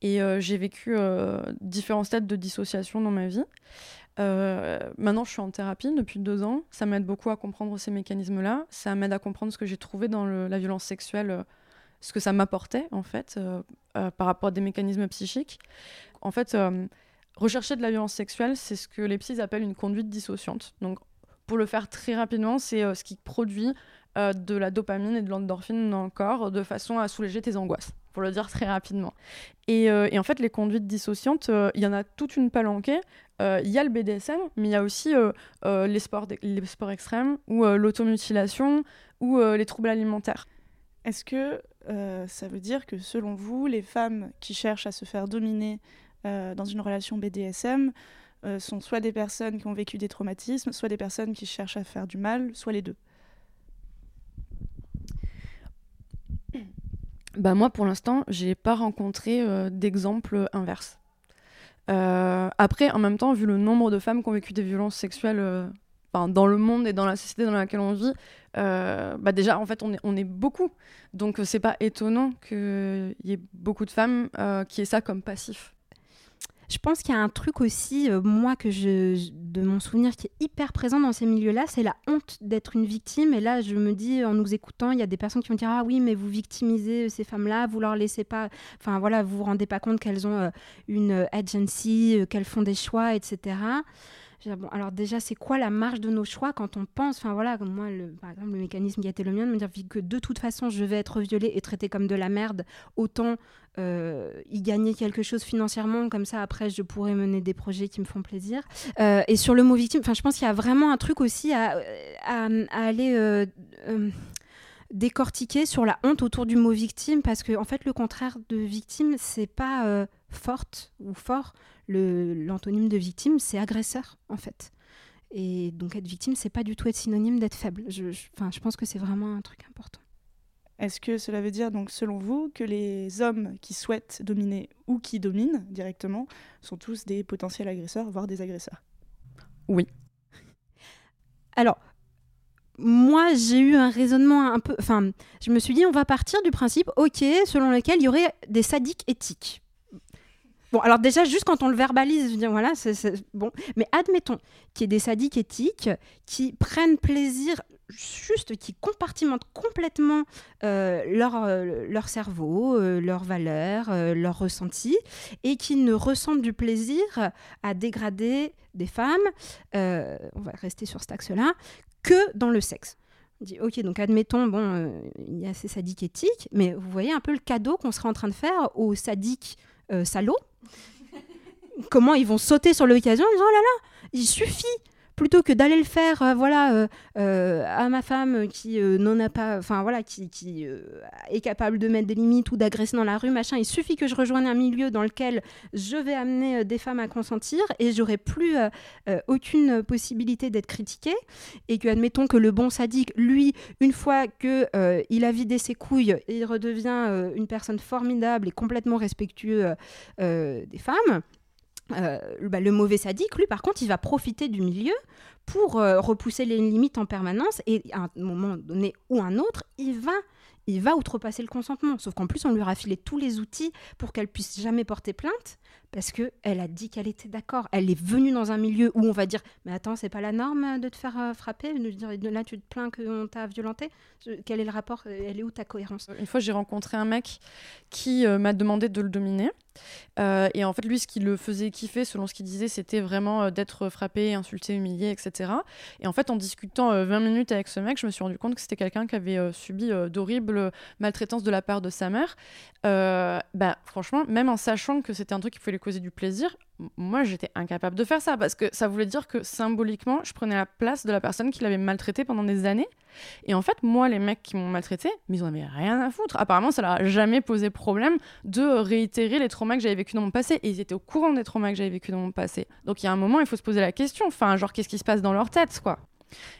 [SPEAKER 4] et j'ai vécu différents stades de dissociation dans ma vie. Euh, maintenant, je suis en thérapie depuis deux ans. Ça m'aide beaucoup à comprendre ces mécanismes-là. Ça m'aide à comprendre ce que j'ai trouvé dans la violence sexuelle, euh, ce que ça m'apportait, en fait, euh, par rapport à des mécanismes psychiques. En fait, rechercher de la violence sexuelle, c'est ce que les psys appellent une conduite dissociante. Donc, pour le faire très rapidement, c'est ce qui produit de la dopamine et de l'endorphine dans le corps de façon à soulager tes angoisses, pour le dire très rapidement. Et, euh, en fait, les conduites dissociantes, euh, il y en a toute une palanquée. Euh, Il y a le BDSM, mais il y a aussi les, sports les sports extrêmes, ou l'automutilation, ou les troubles alimentaires.
[SPEAKER 1] Est-ce que ça veut dire que selon vous, les femmes qui cherchent à se faire dominer dans une relation BDSM sont soit des personnes qui ont vécu des traumatismes, soit des personnes qui cherchent à faire du mal, soit les deux?
[SPEAKER 4] Bah moi, pour l'instant, j'ai pas rencontré euh, d'exemple inverse. Euh, après, en même temps, vu le nombre de femmes qui ont vécu des violences sexuelles euh, dans le monde et dans la société dans laquelle on vit, bah déjà, en fait, on est, beaucoup. Donc, c'est pas étonnant qu'il y ait beaucoup de femmes qui aient ça comme passif.
[SPEAKER 7] Je pense qu'il y a un truc aussi, euh, moi, que je, de mon souvenir, qui est hyper présent dans ces milieux-là, c'est la honte d'être une victime. Et là, je me dis, en nous écoutant, il y a des personnes qui vont dire Ah oui, mais vous victimisez euh, ces femmes-là, vous leur laissez pas. Enfin voilà, vous vous rendez pas compte qu'elles ont euh, une agency, qu'elles font des choix, etc. Bon, alors déjà, c'est quoi la marge de nos choix quand on pense, enfin voilà, comme moi, par exemple, le mécanisme qui a été le mien, de me dire que de toute façon, je vais être violée et traitée comme de la merde, autant euh, y gagner quelque chose financièrement, comme ça après je pourrais mener des projets qui me font plaisir. Euh, et sur le mot victime, je pense qu'il y a vraiment un truc aussi à, à aller euh, euh, décortiquer sur la honte autour du mot victime, parce que fait le contraire de victime, c'est pas euh, forte ou fort. L'antonyme de victime, c'est agresseur en fait. Et donc être victime, c'est pas du tout être synonyme d'être faible. Je, je pense que c'est vraiment un truc important.
[SPEAKER 1] Est-ce que cela veut dire, donc, selon vous, que les hommes qui souhaitent dominer ou qui dominent directement sont tous des potentiels agresseurs, voire des agresseurs?
[SPEAKER 4] Oui.
[SPEAKER 7] Alors, moi, j'ai eu un raisonnement un peu. Enfin, je me suis dit, on va partir du principe, ok, selon lequel il y aurait des sadiques éthiques. Bon, alors déjà, juste quand on le verbalise, je dire, voilà, c'est bon. Mais admettons qu'il y ait des sadiques éthiques qui prennent plaisir, juste qui compartimentent complètement euh, leur, euh, leur cerveau, euh, leurs valeurs, leurs ressentis, et qui ne ressentent du plaisir à dégrader des femmes, on va rester sur cet axe-là, que dans le sexe. On dit, ok, donc admettons, bon, il y a ces sadiques éthiques, mais vous voyez un peu le cadeau qu'on serait en train de faire aux sadiques euh. Comment ils vont sauter sur l'occasion en disant, oh là là, il suffit plutôt que d'aller le faire, euh, voilà, euh, euh, à ma femme qui n'en a pas, enfin voilà, qui, est capable de mettre des limites ou d'agresser dans la rue, machin. Il suffit que je rejoigne un milieu dans lequel je vais amener des femmes à consentir et j'aurai plus aucune possibilité d'être critiquée et que admettons que le bon sadique, lui, une fois que il a vidé ses couilles, il redevient une personne formidable et complètement respectueux euh, des femmes. Euh, bah, le mauvais sadique, lui, par contre, il va profiter du milieu pour euh, repousser les limites en permanence et à un moment donné ou un autre, il va, il va outrepasser le consentement. Sauf qu'en plus, on lui aura filé tous les outils pour qu'elle puisse jamais porter plainte parce que elle a dit qu'elle était d'accord. Elle est venue dans un milieu où on va dire mais attends, c'est pas la norme de te faire euh, frapper, là tu te plains qu'on t'a violenté. Quel est le rapport Euh, Elle est où ta cohérence?
[SPEAKER 4] Une fois, j'ai rencontré un mec qui euh, m'a demandé de le dominer. Euh, et en fait, lui, ce qui le faisait kiffer, selon ce qu'il disait, c'était vraiment euh, d'être frappé, insulté, humilié, etc. Et en fait, en discutant euh, 20 minutes avec ce mec, je me suis rendu compte que c'était quelqu'un qui avait euh, subi euh, d'horribles maltraitances de la part de sa mère. Euh, bah, franchement, même en sachant que c'était un truc qui pouvait causer du plaisir, moi, j'étais incapable de faire ça parce que ça voulait dire que symboliquement, je prenais la place de la personne qui l'avait maltraité pendant des années. Et en fait, moi, les mecs qui m'ont maltraité, mais ils en avaient rien à foutre. Apparemment, ça leur a jamais posé problème de réitérer les traumas que j'avais vécu dans mon passé. Et ils étaient au courant des traumas que j'avais vécu dans mon passé. Donc il y a un moment, il faut se poser la question. Enfin, genre, qu'est-ce qui se passe dans leur tête, quoi?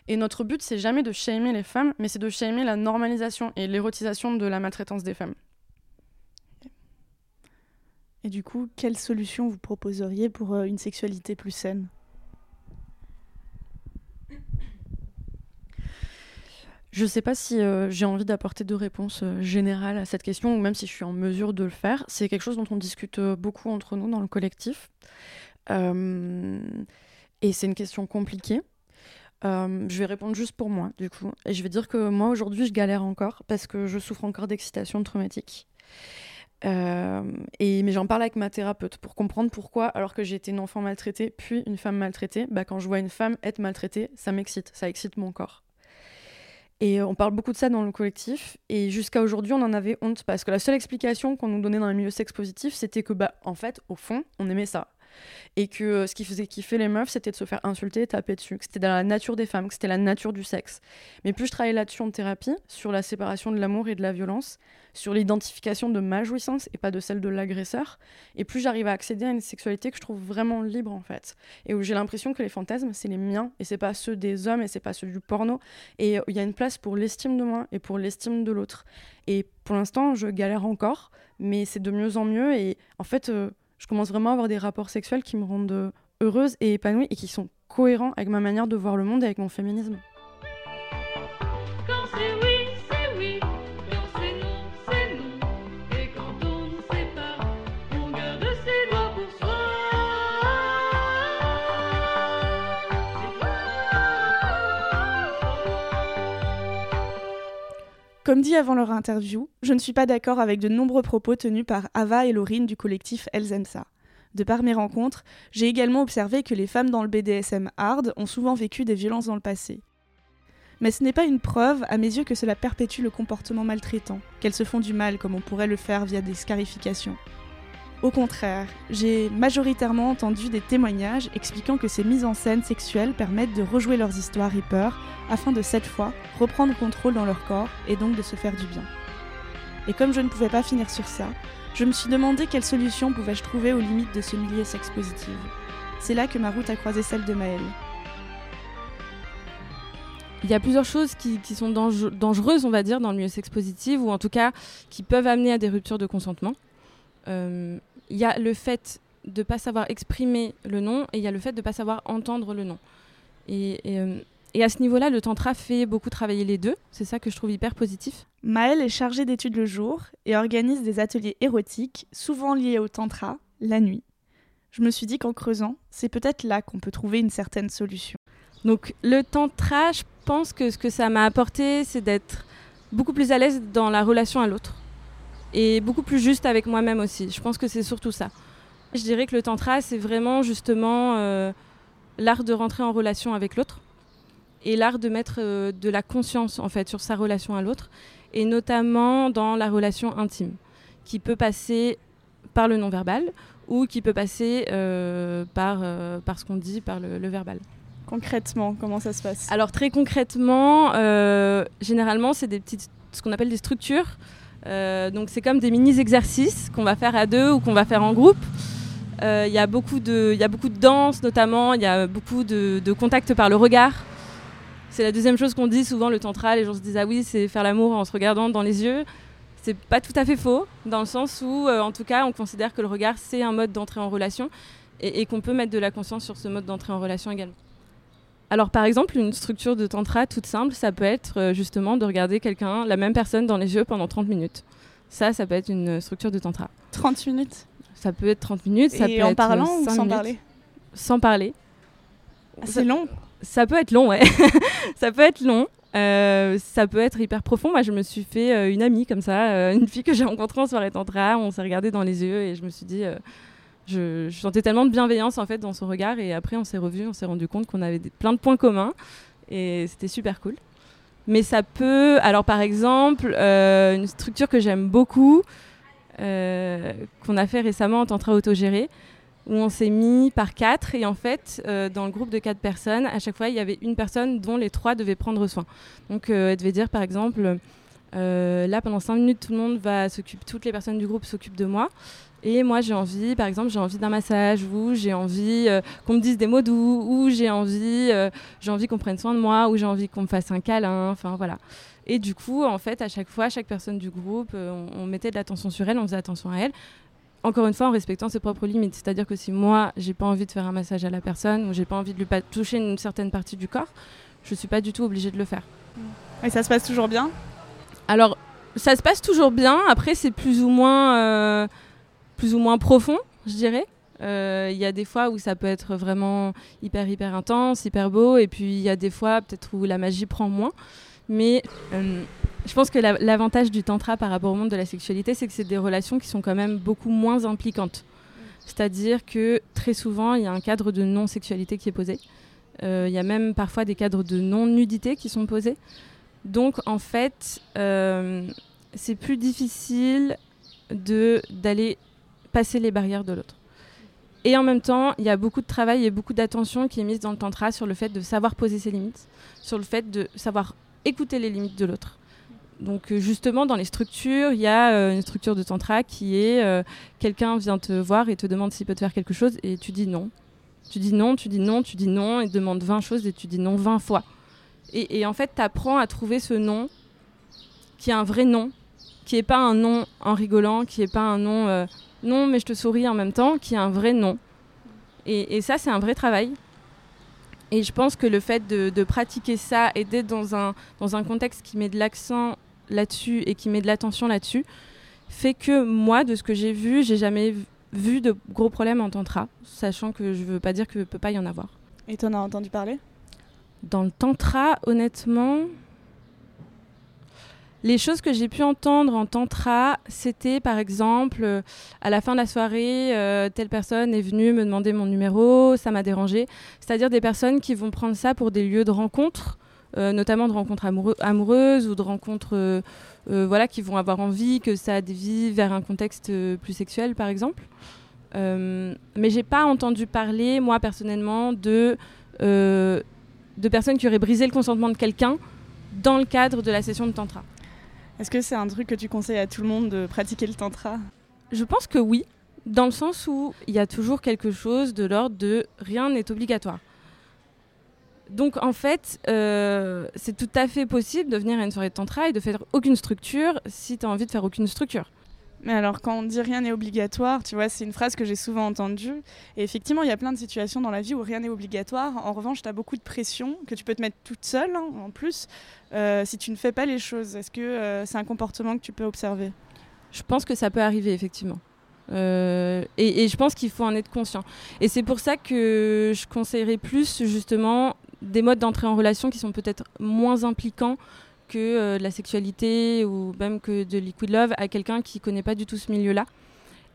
[SPEAKER 4] Et notre but, c'est jamais de shamer les femmes, mais c'est de shamer la normalisation et l'érotisation de la maltraitance des femmes.
[SPEAKER 1] Et du coup, quelle solution vous proposeriez pour euh, une sexualité plus saine?
[SPEAKER 4] Je sais pas si euh, j'ai envie d'apporter de réponses euh, à cette question, ou même si je suis en mesure de le faire. C'est quelque chose dont on discute euh, beaucoup entre nous dans le collectif. Et c'est une question compliquée. Je vais répondre juste pour moi, du coup. Et je vais dire que moi, aujourd'hui, je galère encore parce que je souffre encore d'excitation traumatique. Euh, et, mais j'en parle avec ma thérapeute pour comprendre pourquoi, alors que j'ai été une enfant maltraitée, puis une femme maltraitée, bah, quand je vois une femme être maltraitée, ça m'excite, ça excite mon corps. Et euh, on parle beaucoup de ça dans le collectif. Et jusqu'à aujourd'hui, on en avait honte parce que la seule explication qu'on nous donnait dans les milieux sex positifs, c'était que, bah, en fait, au fond, on aimait ça. Et que euh, ce qui faisait kiffer les meufs, c'était de se faire insulter et taper dessus. Que c'était dans la nature des femmes, que c'était la nature du sexe. Mais plus je travaillais là-dessus en thérapie, sur la séparation de l'amour et de la violence, sur l'identification de ma jouissance et pas de celle de l'agresseur, et plus j'arrive à accéder à une sexualité que je trouve vraiment libre en fait. Et où j'ai l'impression que les fantasmes, c'est les miens et c'est pas ceux des hommes et c'est pas ceux du porno. Et euh, il y a une place pour l'estime de moi et pour l'estime de l'autre. Et pour l'instant, je galère encore, mais c'est de mieux en mieux. Et en fait, euh, je commence vraiment à avoir des rapports sexuels qui me rendent euh, heureuse et épanouie et qui sont cohérents avec ma manière de voir le monde et avec mon féminisme.
[SPEAKER 1] Comme dit avant leur interview, je ne suis pas d'accord avec de nombreux propos tenus par Ava et Laurine du collectif Elzensa. De par mes rencontres, j'ai également observé que les femmes dans le BDSM hard ont souvent vécu des violences dans le passé. Mais ce n'est pas une preuve, à mes yeux, que cela perpétue le comportement maltraitant, qu'elles se font du mal comme on pourrait le faire via des scarifications. Au contraire, j'ai majoritairement entendu des témoignages expliquant que ces mises en scène sexuelles permettent de rejouer leurs histoires et peurs afin de cette fois reprendre contrôle dans leur corps et donc de se faire du bien. Et comme je ne pouvais pas finir sur ça, je me suis demandé quelle solution pouvais-je trouver aux limites de ce milieu sex positive. C'est là que ma route a croisé celle de Maëlle.
[SPEAKER 8] Il y a plusieurs choses qui, sont dange- dangereuses, on va dire, dans le milieu sex positif, ou en tout cas qui peuvent amener à des ruptures de consentement. Euh, Il y a le fait de ne pas savoir exprimer le non, et il y a le fait de ne pas savoir entendre le. Et, et, euh, et à ce niveau-là, le tantra fait beaucoup travailler les deux. C'est ça que je trouve hyper positif.
[SPEAKER 1] Maëlle est chargée d'études le jour et organise des ateliers érotiques, souvent liés au tantra, la nuit. Je me suis dit qu'en creusant, c'est peut-être là qu'on peut trouver une certaine solution.
[SPEAKER 8] Donc le tantra, je pense que ce que ça m'a apporté, c'est d'être beaucoup plus à l'aise dans la relation à l'autre. Et beaucoup plus juste avec moi-même aussi. Je pense que c'est surtout ça. Je dirais que le tantra, c'est vraiment justement euh, l'art de rentrer en relation avec l'autre et l'art de mettre euh, de la conscience en fait sur sa relation à l'autre et notamment dans la relation intime qui peut passer par le non-verbal ou qui peut passer euh, par, par ce qu'on dit, par le, le verbal.
[SPEAKER 1] Concrètement, comment ça se passe?
[SPEAKER 8] Alors très concrètement, généralement c'est des petites, ce qu'on appelle des structures. Euh, donc c'est comme des mini-exercices qu'on va faire à deux ou qu'on va faire en groupe. Euh, Il y, a beaucoup de- y a beaucoup de danse notamment, il y a beaucoup de, de contact par le regard. C'est la deuxième chose qu'on dit souvent, le tantra, les gens se disent ah oui c'est faire l'amour en se regardant dans les yeux. C'est pas tout à fait faux, dans le sens où euh, en tout cas on considère que le regard c'est un mode d'entrée en relation et, et qu'on peut mettre de la conscience sur ce mode d'entrée en relation également. Alors par exemple, une structure de tantra toute simple, ça peut être euh, justement de regarder quelqu'un, la même personne dans les yeux pendant 30 minutes. Ça, ça peut être une structure de tantra.
[SPEAKER 1] 30 minutes?
[SPEAKER 8] Ça peut être 30 minutes, ça
[SPEAKER 1] Et
[SPEAKER 8] peut
[SPEAKER 1] en
[SPEAKER 8] être
[SPEAKER 1] parlant ou sans
[SPEAKER 8] minutes.
[SPEAKER 1] parler?
[SPEAKER 8] Sans parler.
[SPEAKER 1] Ah, C'est long
[SPEAKER 8] Ça peut être long, ouais. ça peut être long. Euh, ça peut être hyper profond. Moi, je me suis fait euh, une amie comme ça, euh, une fille que j'ai rencontrée en soirée tantra. On s'est regardé dans les yeux et je me suis dit, je, sentais tellement de bienveillance en fait dans son regard. Et après, on s'est revus, on s'est rendu compte qu'on avait plein de points communs et c'était super cool. Mais ça peut, alors par exemple, euh, une structure que j'aime beaucoup, euh, qu'on a fait récemment en tantra autogéré, où on s'est mis par quatre et en fait euh, dans le groupe de quatre personnes à chaque fois il y avait une personne dont les trois devaient prendre soin donc elle devait dire par exemple là pendant cinq minutes tout le monde va s'occuper toutes les personnes du groupe s'occupent de moi et moi j'ai envie par exemple j'ai envie d'un massage ou j'ai envie euh, qu'on me dise des mots doux ou j'ai envie euh, j'ai envie qu'on prenne soin de moi ou j'ai envie qu'on me fasse un câlin enfin voilà et du coup en fait à chaque fois chaque personne du groupe euh, on, on mettait de l'attention sur elle on faisait attention à elle encore une fois en respectant ses propres limites. C'est-à-dire que si moi, j'ai pas envie de faire un massage à la personne ou j'ai pas envie de lui pas toucher une certaine partie du corps, je suis pas du tout obligée de le faire.
[SPEAKER 1] Et ça se passe toujours bien?
[SPEAKER 8] Alors, ça se passe toujours bien. Après, c'est plus ou moins, euh, plus ou moins profond, je dirais. Euh, Il y a des fois où ça peut être vraiment hyper hyper intense, hyper beau, et puis il y a des fois peut-être où la magie prend moins. Mais euh, je pense que la- l'avantage du tantra par rapport au monde de la sexualité, c'est que c'est des relations qui sont quand même beaucoup moins impliquantes. C'est-à-dire que très souvent, il y a un cadre de non-sexualité qui est posé. Euh, Il y a même parfois des cadres de non-nudité qui sont posés. Donc en fait, c'est plus difficile d'aller passer les barrières de l'autre. Et en même temps, il y a beaucoup de travail et beaucoup d'attention qui est mise dans le tantra sur le fait de savoir poser ses limites, sur le fait de savoir écouter les limites de l'autre. Donc euh, justement, dans les structures, il y a euh, une structure de tantra qui est euh, quelqu'un vient te voir et te demande s'il peut te faire quelque chose et tu dis non. Tu dis non, tu dis non, tu dis non et demande 20 choses et tu dis non 20 fois. Et, en fait, tu apprends à trouver ce non qui est un vrai non, qui n'est pas un non en rigolant, qui n'est pas un non non mais je te souris en même temps, qui est un vrai non. Et, et ça, c'est un vrai travail. Et je pense que le fait de, de pratiquer ça et d'être dans un, dans un contexte qui met de l'accent là-dessus et qui met de l'attention là-dessus, fait que moi, de ce que j'ai vu, j'ai jamais vu de gros problèmes en tantra, sachant que je veux pas dire qu'il ne peut pas y en avoir.
[SPEAKER 1] Et t'en as entendu parler?
[SPEAKER 8] Dans le tantra, honnêtement, les choses que j'ai pu entendre en tantra, c'était par exemple, euh, à la fin de la soirée, euh, telle personne est venue me demander mon numéro, ça m'a dérangé. C'est-à-dire des personnes qui vont prendre ça pour des lieux de rencontre, euh, notamment de rencontres amoureuses ou de rencontres voilà, qui vont avoir envie que ça dévie vers un contexte plus sexuel, par exemple. Mais j'ai pas entendu parler, moi personnellement, de, de personnes qui auraient brisé le consentement de quelqu'un dans le cadre de la session de tantra.
[SPEAKER 1] Est-ce que c'est un truc que tu conseilles à tout le monde de pratiquer le tantra?
[SPEAKER 8] Je pense que oui, dans le sens où il y a toujours quelque chose de l'ordre de rien n'est obligatoire. Donc en fait, euh, c'est tout à fait possible de venir à une soirée de tantra et de faire aucune structure si tu as envie de faire aucune structure.
[SPEAKER 1] Mais alors, quand on dit rien n'est obligatoire, tu vois, c'est une phrase que j'ai souvent entendue. Et effectivement, il y a plein de situations dans la vie où rien n'est obligatoire. En revanche, tu as beaucoup de pression que tu peux te mettre toute seule, hein, en plus, euh, si tu ne fais pas les choses. Est-ce que euh, c'est un comportement que tu peux observer?
[SPEAKER 8] Je pense que ça peut arriver, effectivement. Euh, et, et je pense qu'il faut en être conscient. Et c'est pour ça que je conseillerais plus, justement, des modes d'entrée en relation qui sont peut-être moins impliquants que euh, de la sexualité ou même que de liquid love à quelqu'un qui connaît pas du tout ce milieu-là.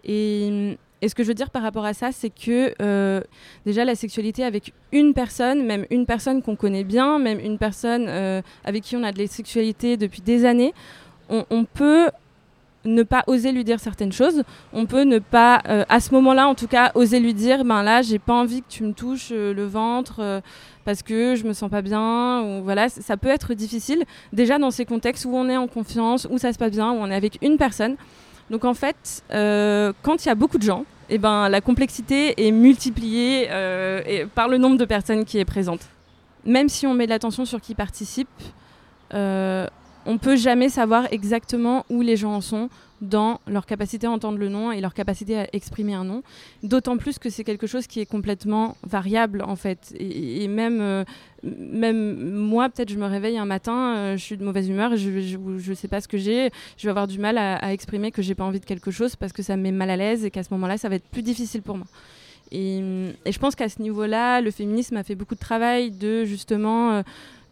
[SPEAKER 8] Et, ce que je veux dire par rapport à ça, c'est que euh, déjà la sexualité avec une personne, même une personne qu'on connaît bien, même une personne euh, avec qui on a de la sexualité depuis des années, on peut ne pas oser lui dire certaines choses. On peut ne pas, euh, à ce moment-là, en tout cas, oser lui dire, ben là, j'ai pas envie que tu me touches euh, le ventre euh, parce que je me sens pas bien. Ou voilà, ça peut être difficile. Déjà dans ces contextes où on est en confiance, où ça se passe bien, où on est avec une personne. Donc en fait, quand il y a beaucoup de gens, eh ben la complexité est multipliée et- par le nombre de personnes qui est présente. Même si on met de l'attention sur qui participe, on peut jamais savoir exactement où les gens en sont dans leur capacité à entendre le nom et leur capacité à exprimer un nom. D'autant plus que c'est quelque chose qui est complètement variable en fait. Et, même, euh, même moi, peut-être je me réveille un matin, euh, je suis de mauvaise humeur, je ne sais pas ce que j'ai, je vais avoir du mal à, exprimer que j'ai pas envie de quelque chose parce que ça me met mal à l'aise et qu'à ce moment-là, ça va être plus difficile pour moi. Et, et je pense qu'à ce niveau-là, le féminisme a fait beaucoup de travail de justement euh,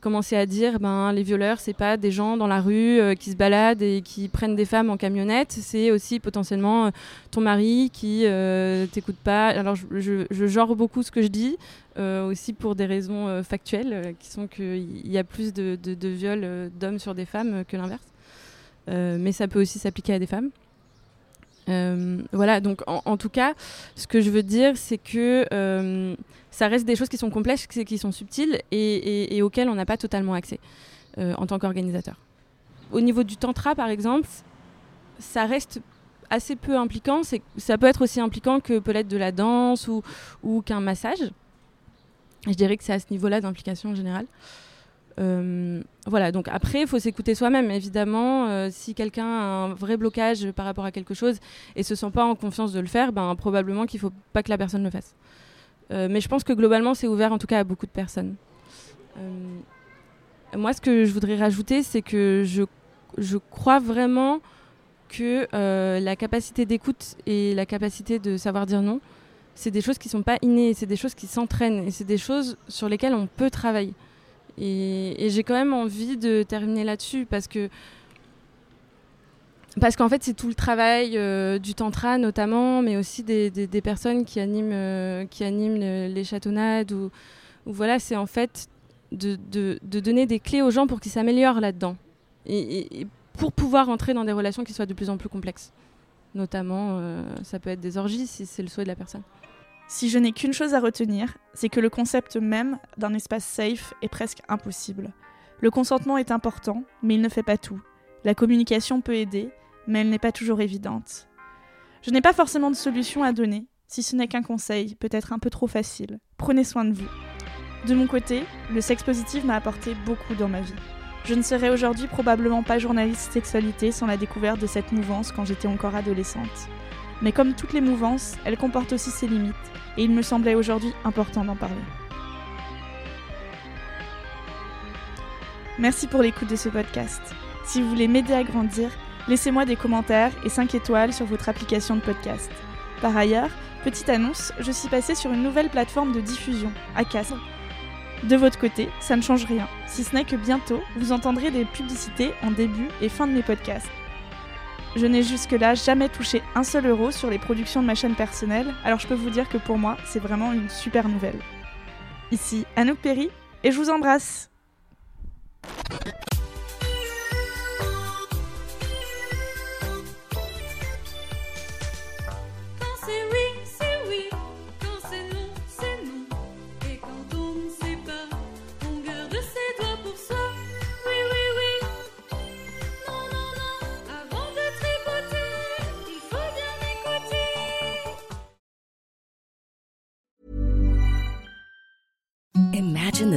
[SPEAKER 8] commencer à dire ben les violeurs c'est pas des gens dans la rue euh, qui se baladent et qui prennent des femmes en camionnette. C'est aussi potentiellement euh, ton mari qui euh, t'écoute pas. Alors je, genre beaucoup ce que je dis aussi pour des raisons factuelles qui sont qu'il y a plus de, de, de viols d'hommes sur des femmes que l'inverse. Mais ça peut aussi s'appliquer à des femmes euh, voilà, donc en, tout cas, ce que je veux dire, c'est que euh, ça reste des choses qui sont complexes, qui sont subtiles et, auxquelles on n'a pas totalement accès euh, en tant qu'organisateur. Au niveau du tantra, par exemple, ça reste assez peu impliquant. Ça peut être aussi impliquant que peut-être de la danse ou, ou qu'un massage. Je dirais que c'est à ce niveau-là d'implication en général. Euh, voilà, donc après, il faut s'écouter soi-même, évidemment. Euh, si quelqu'un a un vrai blocage par rapport à quelque chose et se sent pas en confiance de le faire, ben, probablement qu'il faut pas que la personne le fasse. Euh, mais je pense que globalement, c'est ouvert en tout cas à beaucoup de personnes. Moi, ce que je voudrais rajouter, c'est que je, je crois vraiment que la capacité d'écoute et la capacité de savoir dire non, c'est des choses qui sont pas innées, c'est des choses qui s'entraînent et c'est des choses sur lesquelles on peut travailler. Et, j'ai quand même envie de terminer là-dessus parce que parce qu'en fait c'est tout le travail euh, du tantra notamment, mais aussi des, personnes qui animent euh, qui animent le, les chatonnades ou, voilà c'est en fait de, de, donner des clés aux gens pour qu'ils s'améliorent là-dedans et, pour pouvoir entrer dans des relations qui soient de plus en plus complexes. Notamment, euh, ça peut être des orgies si c'est le souhait de la personne.
[SPEAKER 1] Si je n'ai qu'une chose à retenir, c'est que le concept même d'un espace safe est presque impossible. Le consentement est important, mais il ne fait pas tout. La communication peut aider, mais elle n'est pas toujours évidente. Je n'ai pas forcément de solution à donner, si ce n'est qu'un conseil, peut-être un peu trop facile. Prenez soin de vous. De mon côté, le sexe positif m'a apporté beaucoup dans ma vie. Je ne serais aujourd'hui probablement pas journaliste sexualité sans la découverte de cette mouvance quand j'étais encore adolescente. Mais comme toutes les mouvances, elle comporte aussi ses limites, et il me semblait aujourd'hui important d'en parler. Merci pour l'écoute de ce podcast. Si vous voulez m'aider à grandir, laissez-moi des commentaires et 5 étoiles sur votre application de podcast. Par ailleurs, petite annonce, je suis passée sur une nouvelle plateforme de diffusion, Acast. De votre côté, ça ne change rien, si ce n'est que bientôt, vous entendrez des publicités en début et fin de mes podcasts. Je n'ai jusque-là jamais touché un seul euro sur les productions de ma chaîne personnelle, alors je peux vous dire que pour moi, c'est vraiment une super nouvelle. Ici Anouk Perry, et je vous embrasse